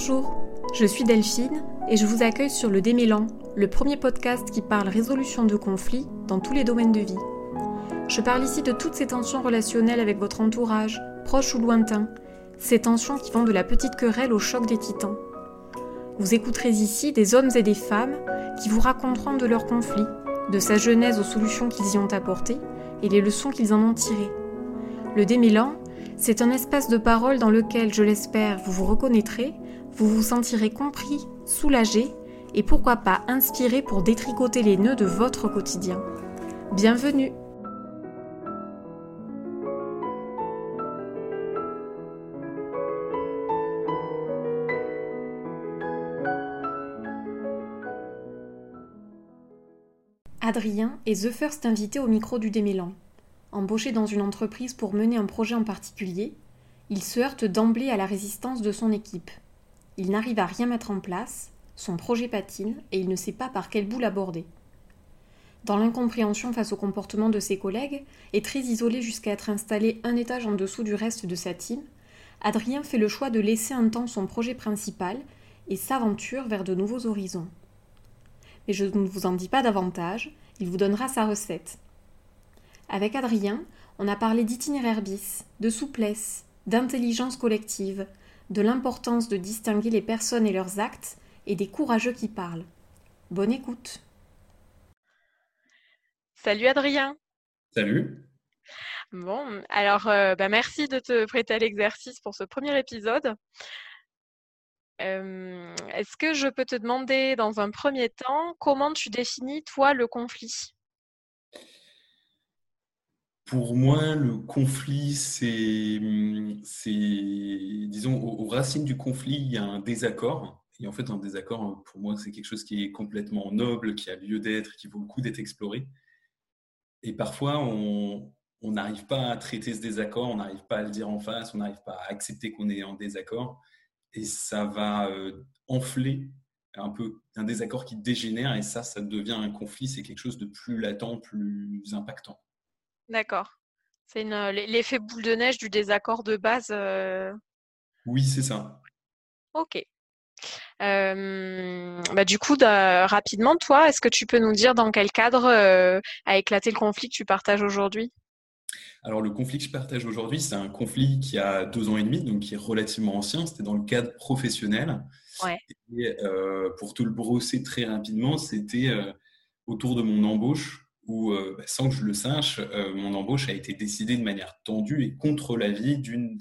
Bonjour, je suis Delphine et je vous accueille sur le Démélan, le premier podcast qui parle résolution de conflits dans tous les domaines de vie. Je parle ici de toutes ces tensions relationnelles avec votre entourage, proche ou lointain, ces tensions qui vont de la petite querelle au choc des titans. Vous écouterez ici des hommes et des femmes qui vous raconteront de leurs conflits, de sa genèse aux solutions qu'ils y ont apportées et les leçons qu'ils en ont tirées. Le démêlant, c'est un espace de parole dans lequel, je l'espère, vous vous reconnaîtrez, vous vous sentirez compris, soulagé et pourquoi pas inspiré pour détricoter les nœuds de votre quotidien. Bienvenue Adrien est The First invité au micro du Démélan. Embauché dans une entreprise pour mener un projet en particulier, il se heurte d'emblée à la résistance de son équipe. Il n'arrive à rien mettre en place, son projet patine et il ne sait pas par quel bout l'aborder. Dans l'incompréhension face au comportement de ses collègues, et très isolé jusqu'à être installé un étage en dessous du reste de sa team, Adrien fait le choix de laisser un temps son projet principal et s'aventure vers de nouveaux horizons. Mais je ne vous en dis pas davantage, il vous donnera sa recette. Avec Adrien, on a parlé d'itinéraire bis, de souplesse, d'intelligence collective, de l'importance de distinguer les personnes et leurs actes et des courageux qui parlent. Bonne écoute. Salut Adrien. Salut. Bon, alors euh, bah, merci de te prêter à l'exercice pour ce premier épisode. Euh, est-ce que je peux te demander dans un premier temps comment tu définis toi le conflit? Pour moi, le conflit, c'est, disons, aux, racines du conflit, il y a un désaccord. Et en fait, un désaccord, pour moi, c'est quelque chose qui est complètement noble, qui a lieu d'être, qui vaut le coup d'être exploré. Et parfois, on n'arrive pas à traiter ce désaccord, on n'arrive pas à le dire en face, on n'arrive pas à accepter qu'on est en désaccord. Et ça va euh, enfler un peu un désaccord qui dégénère. Et ça, ça devient un conflit. C'est quelque chose de plus latent, plus impactant. D'accord. C'est l'effet boule de neige du désaccord de base. Oui, c'est ça. Ok. bah, du coup, rapidement, toi, est-ce que tu peux nous dire dans quel cadre a éclaté le conflit que tu partages aujourd'hui? Alors, le conflit que je partage aujourd'hui, c'est un conflit qui a deux ans et demi, donc qui est relativement ancien. C'était dans le cadre professionnel. Ouais. Et pour te le brosser très rapidement, c'était autour de mon embauche où, euh, bah, sans que je le sache, euh, mon embauche a été décidée de manière tendue et contre l'avis d'une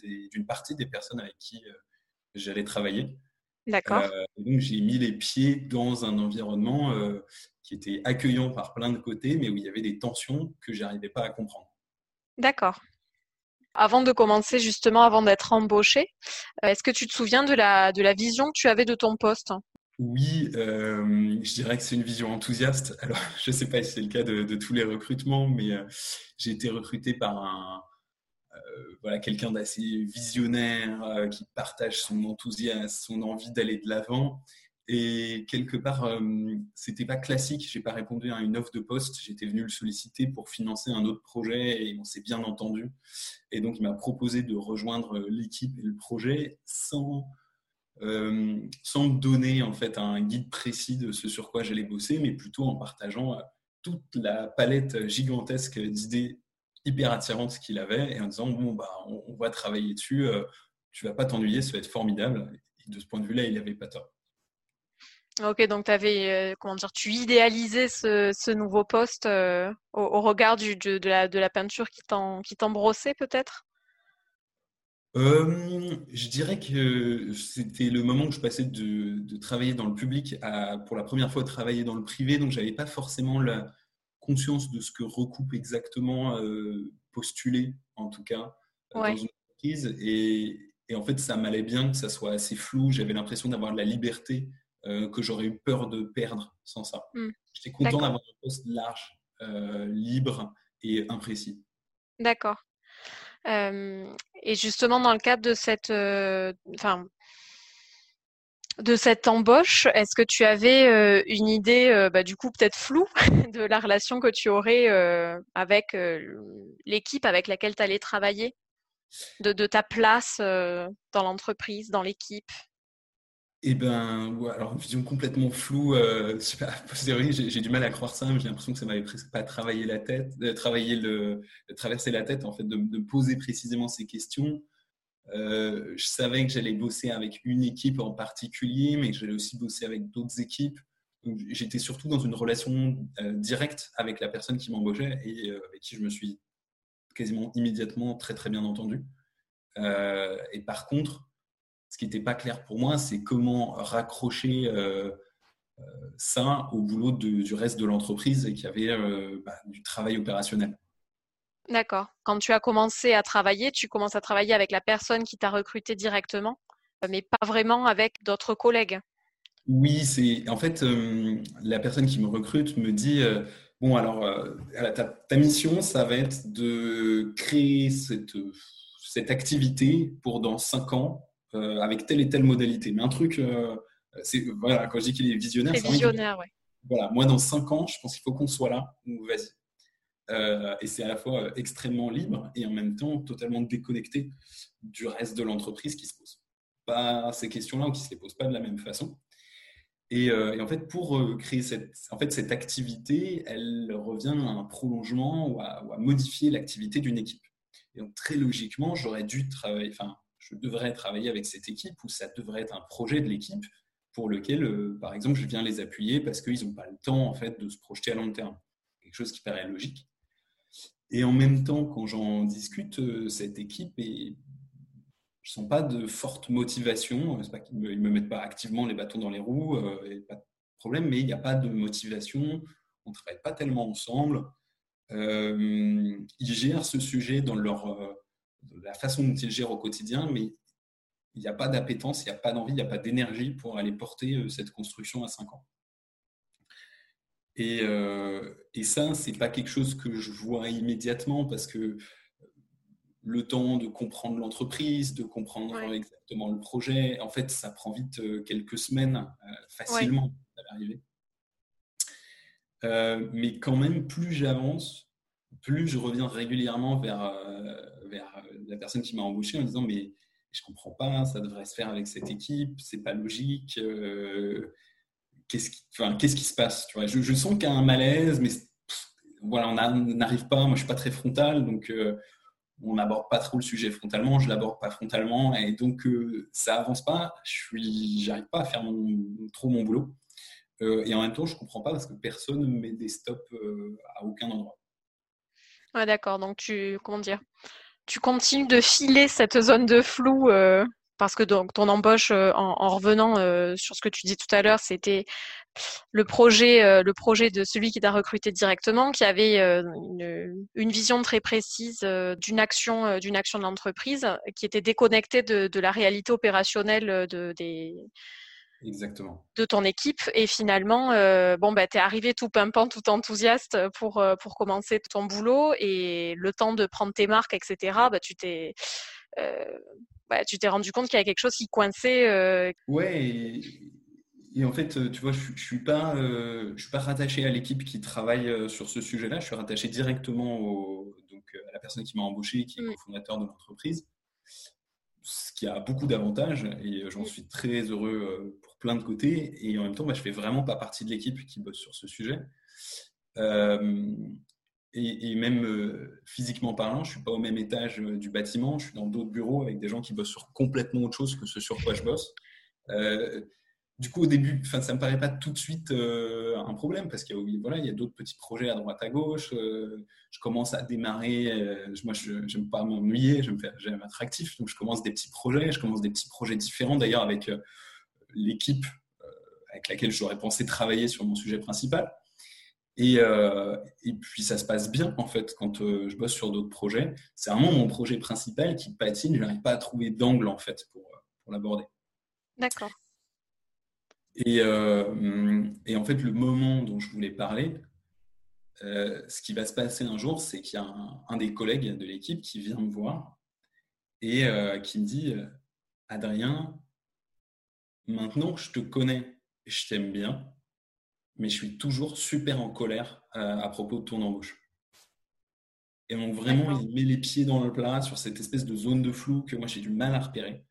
partie des personnes avec qui euh, j'allais travailler. D'accord. donc j'ai mis les pieds dans un environnement qui était accueillant par plein de côtés, mais où il y avait des tensions que j'arrivais pas à comprendre. D'accord. Avant de commencer justement, avant d'être embauché, est-ce que tu te souviens de la, de la vision que tu avais de ton poste? Oui, euh, je dirais que c'est une vision enthousiaste. Alors, je ne sais pas si c'est le cas de, tous les recrutements, mais euh, j'ai été recruté par euh, quelqu'un d'assez visionnaire qui partage son enthousiasme, son envie d'aller de l'avant. Et quelque part, c'était pas classique. J'ai pas répondu à une offre de poste. J'étais venu le solliciter pour financer un autre projet et on s'est bien entendu. Et donc, il m'a proposé de rejoindre l'équipe et le projet sans euh, sans donner en fait un guide précis de ce sur quoi j'allais bosser, mais plutôt en partageant euh, toute la palette gigantesque d'idées hyper attirantes qu'il avait et en disant bon bah on, va travailler dessus, euh, tu vas pas t'ennuyer, ça va être formidable. De ce point de vue-là, il n'avait pas tort. Ok, donc avais, comment dire, tu idéalisais ce, nouveau poste au, regard de, la, de la peinture qui t'embrossait peut-être? Euh, je dirais que c'était le moment où je passais de, travailler dans le public à, pour la première fois, travailler dans le privé. Donc, j'avais pas forcément la conscience de ce que recoupe exactement euh, postuler, en tout cas, euh, dans une entreprise. Et, en fait, ça m'allait bien que ça soit assez flou. J'avais l'impression d'avoir la liberté que j'aurais eu peur de perdre sans ça. Mmh. J'étais content d'avoir un poste large, libre et imprécis. D'accord et justement, dans le cadre de cette, enfin, de cette embauche, est-ce que tu avais une idée, bah, du coup peut-être floue, de la relation que tu aurais avec l'équipe avec laquelle tu allais travailler, de, de, ta place dans l'entreprise, dans l'équipe? Eh ben, alors une vision complètement floue. Euh, j'ai du mal à croire ça, mais j'ai l'impression que ça m'avait presque pas travaillé la tête, de travailler le, traverser la tête en fait, de, poser précisément ces questions. Euh, je savais que j'allais bosser avec une équipe en particulier, mais que j'allais aussi bosser avec d'autres équipes. J'étais surtout dans une relation euh, directe avec la personne qui m'embauchait et euh, avec qui je me suis quasiment immédiatement très très bien entendu. et par contre, ce qui n'était pas clair pour moi, c'est comment raccrocher ça au boulot du reste de l'entreprise et qui avait bah, du travail opérationnel. D'accord. Quand tu as commencé à travailler, tu commences à travailler avec la personne qui t'a recruté directement, euh, mais pas vraiment avec d'autres collègues. Oui, c'est en fait euh, la personne qui me recrute me dit euh, bon alors ta, mission ça va être de créer cette, cette activité pour dans cinq ans avec telle et telle modalité. Mais un truc, c'est voilà quand je dis qu'il est visionnaire, c'est visionnaire, ouais. Voilà, moi dans cinq ans, je pense qu'il faut qu'on soit là. Vas-y. Euh, et c'est à la fois euh, extrêmement libre et en même temps totalement déconnecté du reste de l'entreprise qui se pose pas ces questions-là ou qui ne se les posent pas de la même façon. Et, euh, en fait, pour créer cette, en fait, cette activité, elle revient à un prolongement ou à, modifier l'activité d'une équipe. Et donc, très logiquement, j'aurais dû travailler, enfin, je devrais travailler avec cette équipe ou ça devrait être un projet de l'équipe pour lequel, par exemple, je viens les appuyer parce qu'ils n'ont pas le temps en fait, de se projeter à long terme. Quelque chose qui paraît logique. Et en même temps, quand j'en discute, euh, cette équipe, et je sens pas de forte motivation. C'est pas qu'ils me, me mettent pas activement les bâtons dans les roues, euh, pas de problème, mais il n'y a pas de motivation. On travaille pas tellement ensemble. Euh, ils gèrent ce sujet dans leur la façon dont ils gèrent au quotidien, mais il n'y a pas d'appétence, il n'y a pas d'envie, il n'y a pas d'énergie pour aller porter cette construction à 5 ans. Et, euh, et ça, c'est pas quelque chose que je vois immédiatement parce que le temps de comprendre l'entreprise, de comprendre exactement le projet, en fait, ça prend vite euh, quelques semaines euh, facilement d'arriver. Euh, mais quand même, plus j'avance, plus je reviens régulièrement vers, vers la personne qui m'a embauché en disant mais je comprends pas, ça devrait se faire avec cette équipe, c'est pas logique qu'est-ce qui, qu'est-ce qui se passe je, sens qu'il y a un malaise, mais voilà, on n'arrive pas. Moi, je suis pas très frontal, donc euh, on n'aborde pas trop le sujet frontalement. Je l'aborde pas frontalement, et donc euh, ça avance pas. Je suis, j'arrive pas à faire trop mon boulot. Euh, et en même temps, je comprends pas parce que personne ne met des stops à aucun endroit. Ouais, d'accord. Donc tu, comment dire, tu continues de filer cette zone de flou parce que donc ton embauche euh, en, revenant euh, sur ce que tu dis tout à l'heure, c'était le projet, euh, le projet de celui qui t'a recruté directement, qui avait une, vision très précise d'une action, d'une action de l'entreprise, qui était déconnectée de, la réalité opérationnelle de, des, Exactement. de ton équipe. Et finalement, bon, bah, tu es arrivé tout pimpant, tout enthousiaste pour, pour commencer ton boulot. Et le temps de prendre tes marques, etc., bah, tu t'es bah, tu t'es rendu compte qu'il y avait quelque chose qui coinçait. Euh... Ouais, et, en fait, euh, tu vois, je ne suis, pas, euh, je suis pas rattaché à l'équipe qui travaille euh, sur ce sujet-là. Je suis rattaché directement au, donc, à la personne qui m'a embauché, qui est le mm. fondateur de l'entreprise, ce qui a beaucoup d'avantages et j'en mm. suis très heureux plein de côtés. Et en même temps, bah, je fais vraiment pas partie de l'équipe qui bosse sur ce sujet. Et, même euh, physiquement parlant, je suis pas au même étage euh, du bâtiment, je suis dans d'autres bureaux avec des gens qui bossent sur complètement autre chose que ce sur quoi je bosse. Euh, du coup, au début, ça ne me paraît pas tout de suite un problème parce qu'il y a, voilà, il y a d'autres petits projets à droite à gauche. je commence à démarrer. moi, je n'aime pas m'ennuyer, j'aime être actif. Donc, je commence des petits projets. Je commence des petits projets différents d'ailleurs avec l'équipe avec laquelle j'aurais pensé travailler sur mon sujet principal. Et, euh, et, puis ça se passe bien en fait quand euh, je bosse sur d'autres projets. C'est vraiment mon projet principal qui patine. Je n'arrive pas à trouver d'angle en fait pour, euh, pour l'aborder. D'accord. Et, et, en fait, le moment dont je voulais parler, ce qui va se passer un jour, c'est qu'il y a un, un, des collègues de l'équipe qui vient me voir et qui me dit Adrien, maintenant que je te connais et je t'aime bien, mais je suis toujours super en colère euh, à propos de ton embauche. Et donc vraiment, il met les pieds dans le plat sur cette espèce de zone de flou que moi j'ai du mal à repérer.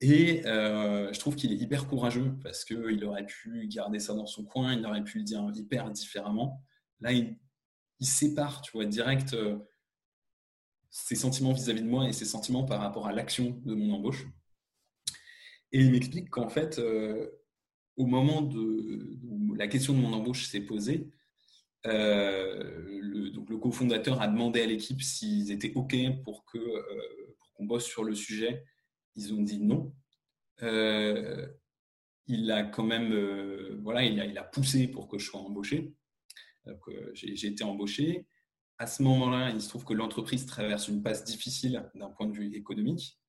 Et je trouve qu'il est hyper courageux parce qu'il aurait pu garder ça dans son coin, il aurait pu le dire hyper différemment. Là, il, il sépare, tu vois, direct ses sentiments vis-à-vis de moi et ses sentiments par rapport à l'action de mon embauche. Et il m'explique qu'en fait, euh, au moment de, où la question de mon embauche s'est posée, euh, le, donc le cofondateur a demandé à l'équipe s'ils étaient OK pour que euh, pour qu'on bosse sur le sujet. Ils ont dit non. il a quand même, voilà, il a, poussé pour que je sois embauché. J'ai été embauché à ce moment-là, il se trouve que l'entreprise traverse une passe difficile d'un point de vue économique.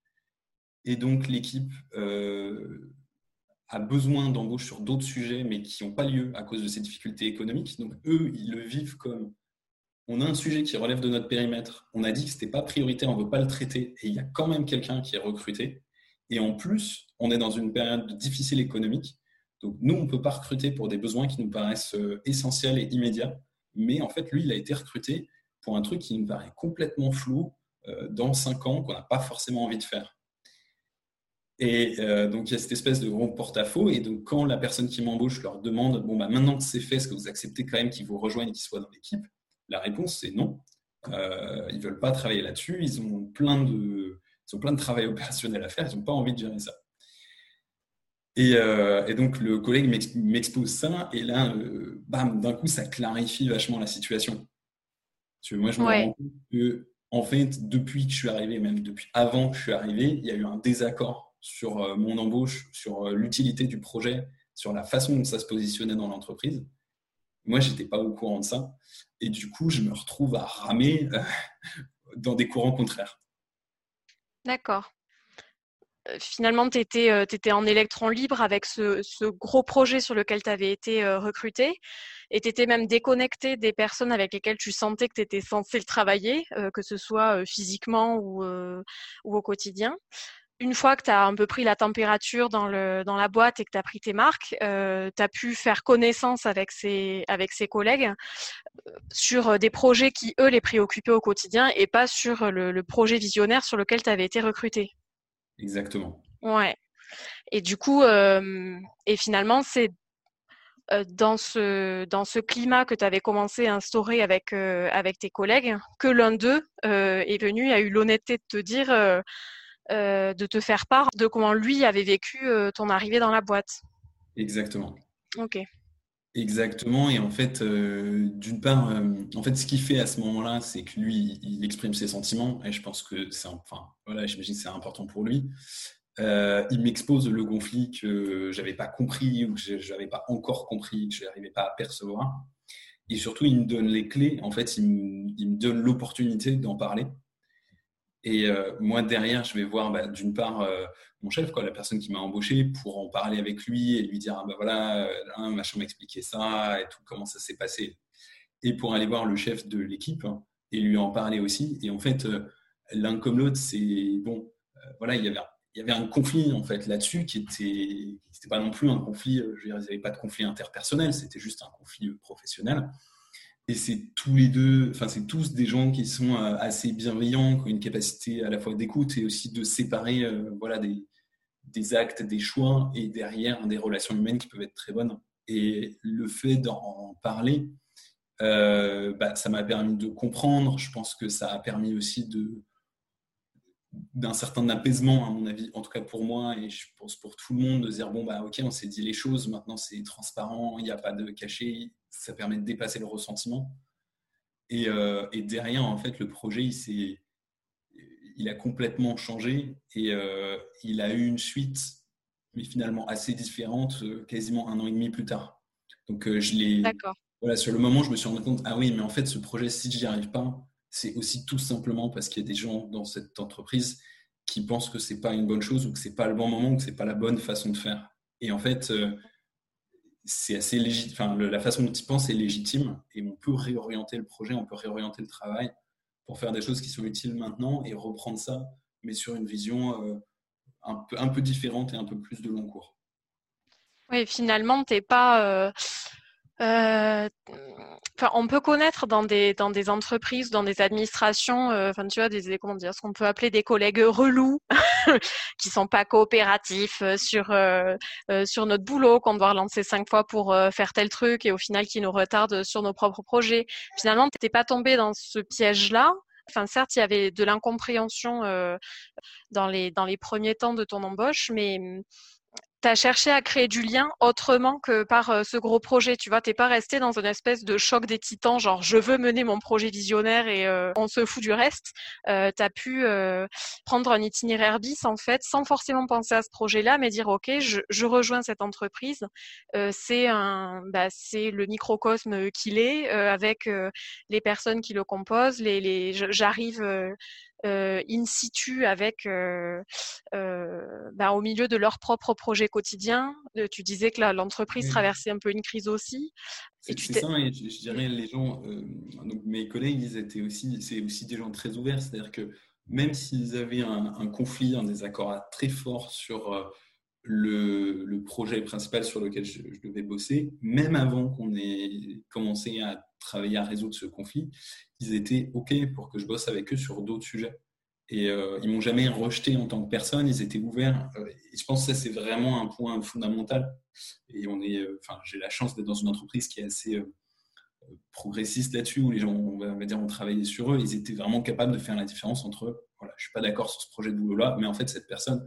Et donc, l'équipe euh, a besoin d'embauche sur d'autres sujets, mais qui n'ont pas lieu à cause de ces difficultés économiques. Donc, eux, ils le vivent comme on a un sujet qui relève de notre périmètre, on a dit que ce n'était pas prioritaire, on ne veut pas le traiter, et il y a quand même quelqu'un qui est recruté. Et en plus, on est dans une période difficile économique. Donc, nous, on ne peut pas recruter pour des besoins qui nous paraissent euh, essentiels et immédiats. Mais en fait, lui, il a été recruté pour un truc qui nous paraît complètement flou euh, dans cinq ans, qu'on n'a pas forcément envie de faire. Et euh, donc, il y a cette espèce de gros porte-à-faux. Et donc, quand la personne qui m'embauche leur demande Bon, bah, maintenant que c'est fait, est-ce que vous acceptez quand même qu'ils vous rejoignent et qu'ils soient dans l'équipe? La réponse, c'est non. Euh, ils ne veulent pas travailler là-dessus. Ils ont, plein de, ils ont plein de travail opérationnel à faire. Ils n'ont pas envie de gérer ça. Et, et donc, le collègue m'expose ça. Et là, bam, d'un coup, ça clarifie vachement la situation moi, je me rends compte que, en fait, depuis que je suis arrivé, même depuis avant que je suis arrivé, il y a eu un désaccord sur euh, mon embauche, sur euh, l'utilité du projet, sur la façon dont ça se positionnait dans l'entreprise. Moi, je n'étais pas au courant de ça. Et du coup, je me retrouve à ramer euh, dans des courants contraires. D'accord finalement, tu étais, en électron libre avec ce, gros projet sur lequel tu avais été recruté et tu étais même déconnecté des personnes avec lesquelles tu sentais que tu étais censé le travailler, que ce soit physiquement ou, au quotidien. Une fois que tu as un peu pris la température dans, la boîte et que tu as pris tes marques, tu as pu faire connaissance avec ses, avec ses collègues sur des projets qui, eux, les préoccupaient au quotidien et pas sur le projet visionnaire sur lequel tu avais été recruté. Exactement. Ouais. Et du coup, euh, et finalement, c'est euh, dans ce, dans ce climat que tu avais commencé à instaurer avec, euh, avec tes collègues que l'un d'eux est venu, a eu l'honnêteté de te dire, de te faire part de comment lui avait vécu ton arrivée dans la boîte. Exactement. Ok. Exactement. Et en fait, euh, d'une part, euh, en fait, ce qu'il fait à ce moment-là, c'est que lui, il exprime ses sentiments. Et je pense que c'est, enfin, voilà, j'imagine que c'est important pour lui. Euh, il m'expose le conflit que j'avais pas compris ou que j'avais pas encore compris, que je n'arrivais pas à percevoir. Et surtout, il me donne les clés. En fait, il me donne l'opportunité d'en parler. Et euh, moi, derrière, je vais voir bah, d'une part euh, mon chef, quoi, la personne qui m'a embauché, pour en parler avec lui et lui dire ah, bah, voilà, euh, machin m'a expliqué ça et tout, comment ça s'est passé. Et pour aller voir le chef de l'équipe hein, et lui en parler aussi. Et en fait, l'un comme l'autre, c'est bon, voilà, il y avait il y avait un conflit en fait là-dessus qui était, c'était pas non plus un conflit, je veux dire, il n'y avait pas de conflit interpersonnel, c'était juste un conflit professionnel. Et c'est tous les deux, enfin, c'est tous des gens qui sont euh, assez bienveillants, qui ont une capacité à la fois d'écoute et aussi de séparer euh, voilà, des, des, actes, des choix et derrière des relations humaines qui peuvent être très bonnes. Et le fait d'en parler, euh, bah, ça m'a permis de comprendre. Je pense que ça a permis aussi de d'un certain apaisement, à mon avis, en tout cas pour moi, et je pense pour tout le monde, de dire bon, bah ok, on s'est dit les choses, maintenant c'est transparent, il n'y a pas de cachet, ça permet de dépasser le ressentiment. Et, euh, derrière, en fait, le projet, il, il a complètement changé et euh, il a eu une suite, mais finalement assez différente, euh, quasiment un an et demi plus tard. Donc, je l'ai. Voilà, sur le moment, je me suis rendu compte, ah oui, mais en fait, ce projet, si je n'y arrive pas, c'est aussi tout simplement parce qu'il y a des gens dans cette entreprise qui pensent que c'est pas une bonne chose ou que c'est pas le bon moment ou que c'est pas la bonne façon de faire. Et en fait, c'est assez légitime. La façon dont ils pensent est légitime et on peut réorienter le projet, on peut réorienter le travail pour faire des choses qui sont utiles maintenant et reprendre ça, mais sur une vision euh, un, peu, un peu différente et un peu plus de long cours. Oui, finalement, tu n'es pas. Euh, euh, on peut connaître dans des, dans des entreprises, dans des administrations, euh, enfin, tu vois, des, comment dire, ce qu'on peut appeler des collègues relous, qui sont pas coopératifs euh, sur, sur notre boulot, qu'on doit relancer cinq fois pour faire tel truc et au final qui nous retardent sur nos propres projets. Finalement, tu n'es pas tombé dans ce piège-là. Enfin, certes, il y avait de l'incompréhension dans, les, dans les premiers temps de ton embauche, mais tu as cherché à créer du lien autrement que par euh, ce gros projet. Tu vois, t'es pas resté dans une espèce de choc des titans, genre je veux mener mon projet visionnaire et euh, on se fout du reste. Euh, tu as pu euh, prendre un itinéraire bis en fait, sans forcément penser à ce projet-là, mais dire ok, je, je rejoins cette entreprise. c'est un, bah, c'est le microcosme qu'il est, avec les personnes qui le composent. Les, les, j'arrive in situ avec euh, euh, bah, au milieu de leur propre projet quotidien. tu disais que l'entreprise traversait un peu une crise aussi. C'est ça, et je, dirais les gens, donc mes collègues, ils étaient aussi, c'est aussi des gens très ouverts, c'est-à-dire que même s'ils avaient un, conflit, un désaccord très fort sur le, projet principal sur lequel je, devais bosser, même avant qu'on ait commencé à travailler à résoudre ce conflit, ils étaient OK pour que je bosse avec eux sur d'autres sujets. Et euh, ils m'ont jamais rejeté en tant que personne, ils étaient ouverts. Euh, et je pense que ça, c'est vraiment un point fondamental. Et on est, euh, j'ai la chance d'être dans une entreprise qui est assez euh, progressiste là-dessus, où les gens, on va dire, ont travaillé sur eux. Ils étaient vraiment capables de faire la différence entre, voilà, je suis pas d'accord sur ce projet de boulot-là, mais en fait, cette personne,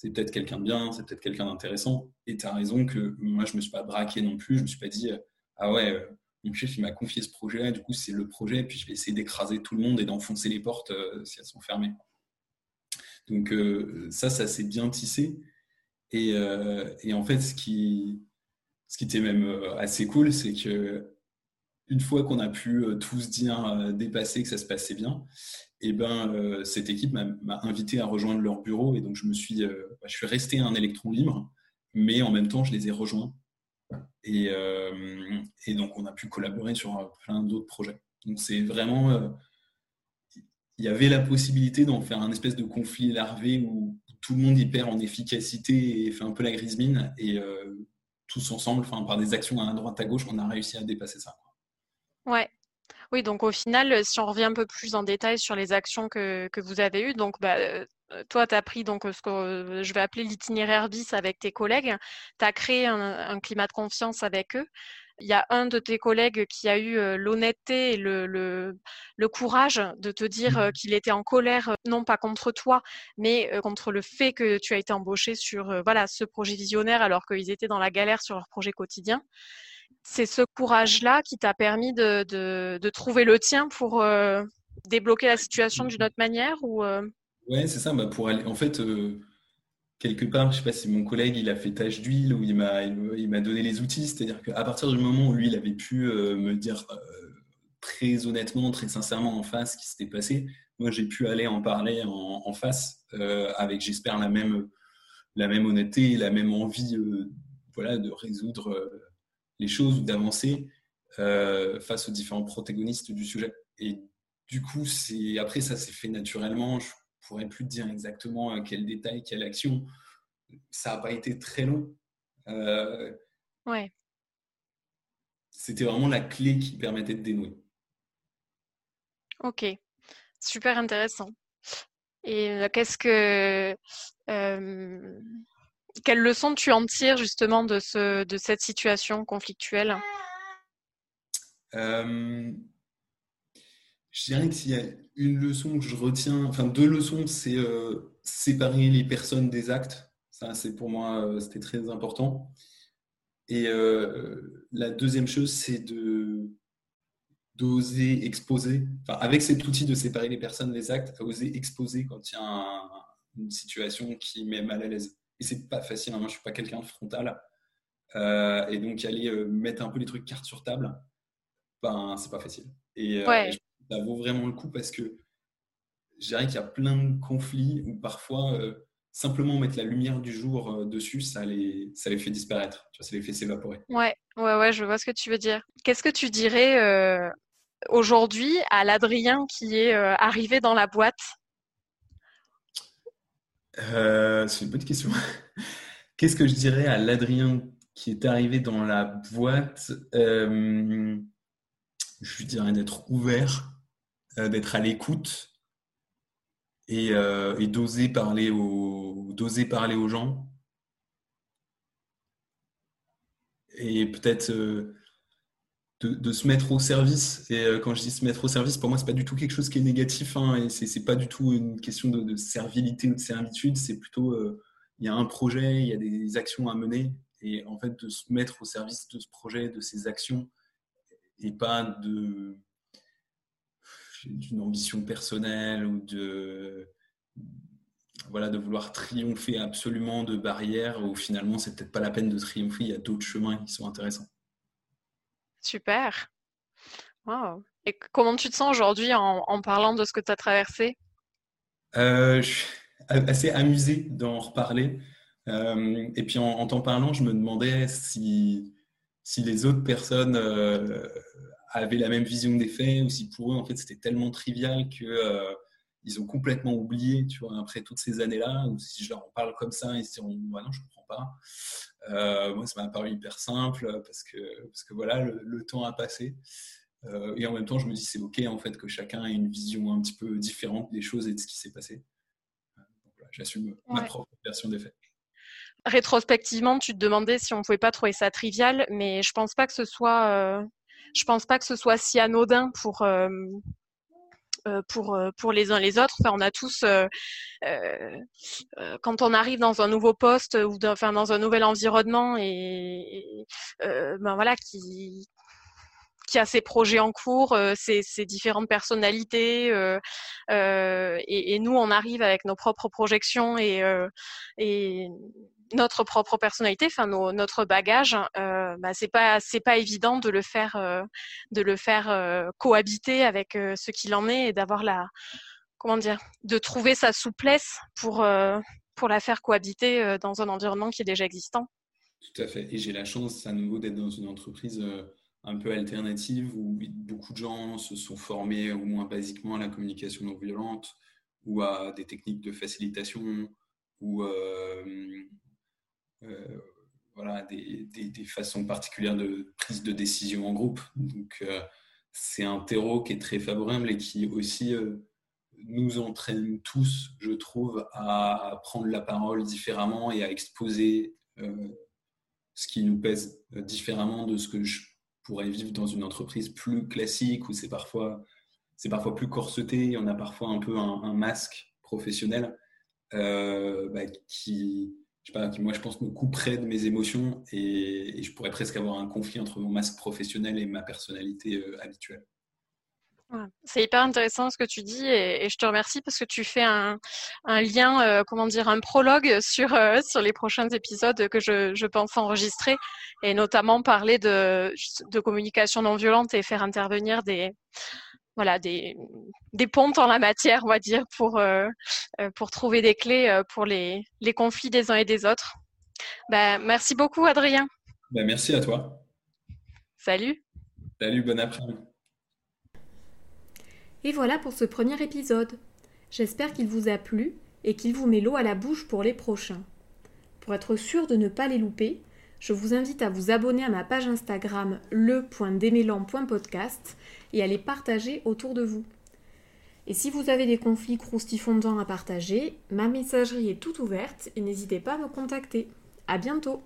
c'est peut-être quelqu'un de bien, c'est peut-être quelqu'un d'intéressant. Et tu as raison que moi, je me suis pas braqué non plus. Je me suis pas dit, ah ouais, mon chef, il m'a confié ce projet, du coup, c'est le projet, puis je vais essayer d'écraser tout le monde et d'enfoncer les portes euh, si elles sont fermées. Donc, euh, ça, ça s'est bien tissé. Et, euh, et, en fait, ce qui, ce qui était même assez cool, c'est que une fois qu'on a pu tous dire dépasser que ça se passait bien, et eh ben, cette équipe m'a invité à rejoindre leur bureau. Et donc, je me suis, bah, je suis resté un électron libre, mais en même temps, je les ai rejoints euh, et, donc, on a pu collaborer sur plein d'autres projets. Donc, c'est vraiment. Euh, il y avait la possibilité d'en faire un espèce de conflit larvé où tout le monde y perd en efficacité et fait un peu la grise mine. Et euh, tous ensemble, enfin, par des actions à droite à gauche, on a réussi à dépasser ça. Ouais, oui, donc au final, si on revient un peu plus en détail sur les actions que, que vous avez eues, donc bah, euh, toi, tu as pris donc ce que euh, je vais appeler l'itinéraire bis avec tes collègues. Tu as créé un, climat de confiance avec eux. Il y a un de tes collègues qui a eu euh, l'honnêteté et le, le, courage de te dire mmh. qu'il était en colère, non pas contre toi, mais contre le fait que tu as été embauché sur voilà ce projet visionnaire alors qu'ils étaient dans la galère sur leur projet quotidien. C'est ce courage-là qui t'a permis de, de, trouver le tien pour débloquer la situation d'une autre manière ou Ouais, c'est ça. Bah, pour aller, en fait, euh, quelque part, je sais pas si mon collègue il a fait tâche d'huile ou il m'a il, m'a donné les outils. C'est-à-dire qu'à partir du moment où lui il avait pu euh, me dire euh, très honnêtement, très sincèrement en face ce qui s'était passé, moi j'ai pu aller en parler en, face avec, j'espère, la même la même honnêteté, la même envie, voilà, de résoudre les choses ou d'avancer face aux différents protagonistes du sujet. Et du coup, c'est après ça s'est fait naturellement. Je pourrais plus te dire exactement euh, quel détail, quelle action. Ça n'a pas été très long. Euh, ouais. C'était vraiment la clé qui permettait de dénouer. Ok, super intéressant. Et euh, qu'est-ce que quelle leçon tu en tires justement de ce de cette situation conflictuelle? Je dirais que s'il y a une leçon que je retiens, enfin deux leçons, c'est euh, séparer les personnes des actes. Ça, c'est pour moi, euh, c'était très important. Et euh, la deuxième chose, c'est de d'oser exposer, enfin, avec cet outil de séparer les personnes des actes, à oser exposer quand il y a une situation qui met mal à l'aise. Et c'est pas facile, hein. moi je suis pas quelqu'un de frontal. et donc aller mettre un peu les trucs cartes sur table, ben c'est pas facile. Et, ouais ça vaut vraiment le coup parce que je dirais qu'il y a plein de conflits où parfois euh, simplement mettre la lumière du jour euh, dessus, ça les, ça les fait disparaître, tu vois, ça les fait s'évaporer. Ouais, ouais, ouais, je vois ce que tu veux dire. Qu'est-ce que tu dirais euh, aujourd'hui à l'Adrien qui est arrivé dans la boîte? C'est une bonne question. Qu'est-ce que je dirais à l'Adrien qui est arrivé dans la boîte, euh, je dirais d'être ouvert, euh, d'être à l'écoute et, d'oser parler, aux, parler aux gens. Et peut-être de, se mettre au service. Et euh, quand je dis se mettre au service, pour moi, c'est pas du tout quelque chose qui est négatif. Hein, et c'est, pas du tout une question de, servilité ou de servitude. C'est plutôt, euh, il y a un projet, il y a des actions à mener. Et en fait, de se mettre au service de ce projet, de ces actions, et pas de d'une ambition personnelle ou de voilà de vouloir triompher absolument de barrières où finalement c'est peut-être pas la peine de triompher il y a d'autres chemins qui sont intéressants Super. Et comment tu te sens aujourd'hui en, parlant de ce que tu as traversé? Euh, Je suis assez amusé d'en reparler. Euh, et puis en, t'en parlant, je me demandais si, si les autres personnes euh, avaient la même vision des faits ou si pour eux, en fait, c'était tellement trivial que ils ont complètement oublié, tu vois, après toutes ces années-là, ou si je leur en parle comme ça, ils se diront, bah non, je comprends pas. Euh, moi, ça m'a paru hyper simple parce que, parce que voilà, le, temps a passé. Euh, et en même temps, je me dis, c'est OK en fait que chacun ait une vision un petit peu différente des choses et de ce qui s'est passé. Euh, j'assume ma propre version des faits. Rétrospectivement, tu te demandais si on pouvait pas trouver ça trivial, mais je pense pas que ce soit, je pense pas que ce soit si anodin pour pour euh, pour les uns les autres. Enfin, on a tous euh, quand on arrive dans un nouveau poste ou dans, enfin dans un nouvel environnement et, ben voilà qui qui a ses projets en cours, ses, ses, différentes personnalités, et, nous on arrive avec nos propres projections et notre propre personnalité, enfin notre bagage, euh, bah, c'est pas c'est pas évident de le faire euh, de le faire euh, cohabiter avec euh, ce qu'il en est et d'avoir la comment dire de trouver sa souplesse pour pour la faire cohabiter dans un environnement qui est déjà existant. Tout à fait. Et j'ai la chance à nouveau d'être dans une entreprise un peu alternative où beaucoup de gens se sont formés au moins basiquement à la communication non violente ou à des techniques de facilitation ou voilà, des, des, façons particulières de prise de décision en groupe. Donc, euh, c'est un terreau qui est très favorable et qui aussi euh, nous entraîne tous, je trouve, à prendre la parole différemment et à exposer ce qui nous pèse différemment de ce que je pourrais vivre dans une entreprise plus classique où c'est parfois, c'est parfois plus corseté, on a parfois un peu un, masque professionnel bah, qui, qui moi je pense me couperait de mes émotions et, je pourrais presque avoir un conflit entre mon masque professionnel et ma personnalité euh, habituelle. C'est hyper intéressant ce que tu dis et, je te remercie parce que tu fais un, lien, euh, comment dire, un prologue sur, euh, sur les prochains épisodes que je, pense enregistrer et notamment parler de communication non violente et faire intervenir des, voilà des, des pontes en la matière, on va dire, pour, euh, euh, pour trouver des clés euh, pour les, les conflits des uns et des autres. Ben, merci beaucoup, Adrien. Ben, merci à toi. Salut. Salut, bon après-midi. Et voilà pour ce premier épisode. J'espère qu'il vous a plu et qu'il vous met l'eau à la bouche pour les prochains. Pour être sûr de ne pas les louper, je vous invite à vous abonner à ma page Instagram le.démélan.podcast et à les partager autour de vous. Et si vous avez des conflits croustifondants à partager, ma messagerie est toute ouverte et n'hésitez pas à me contacter. À bientôt!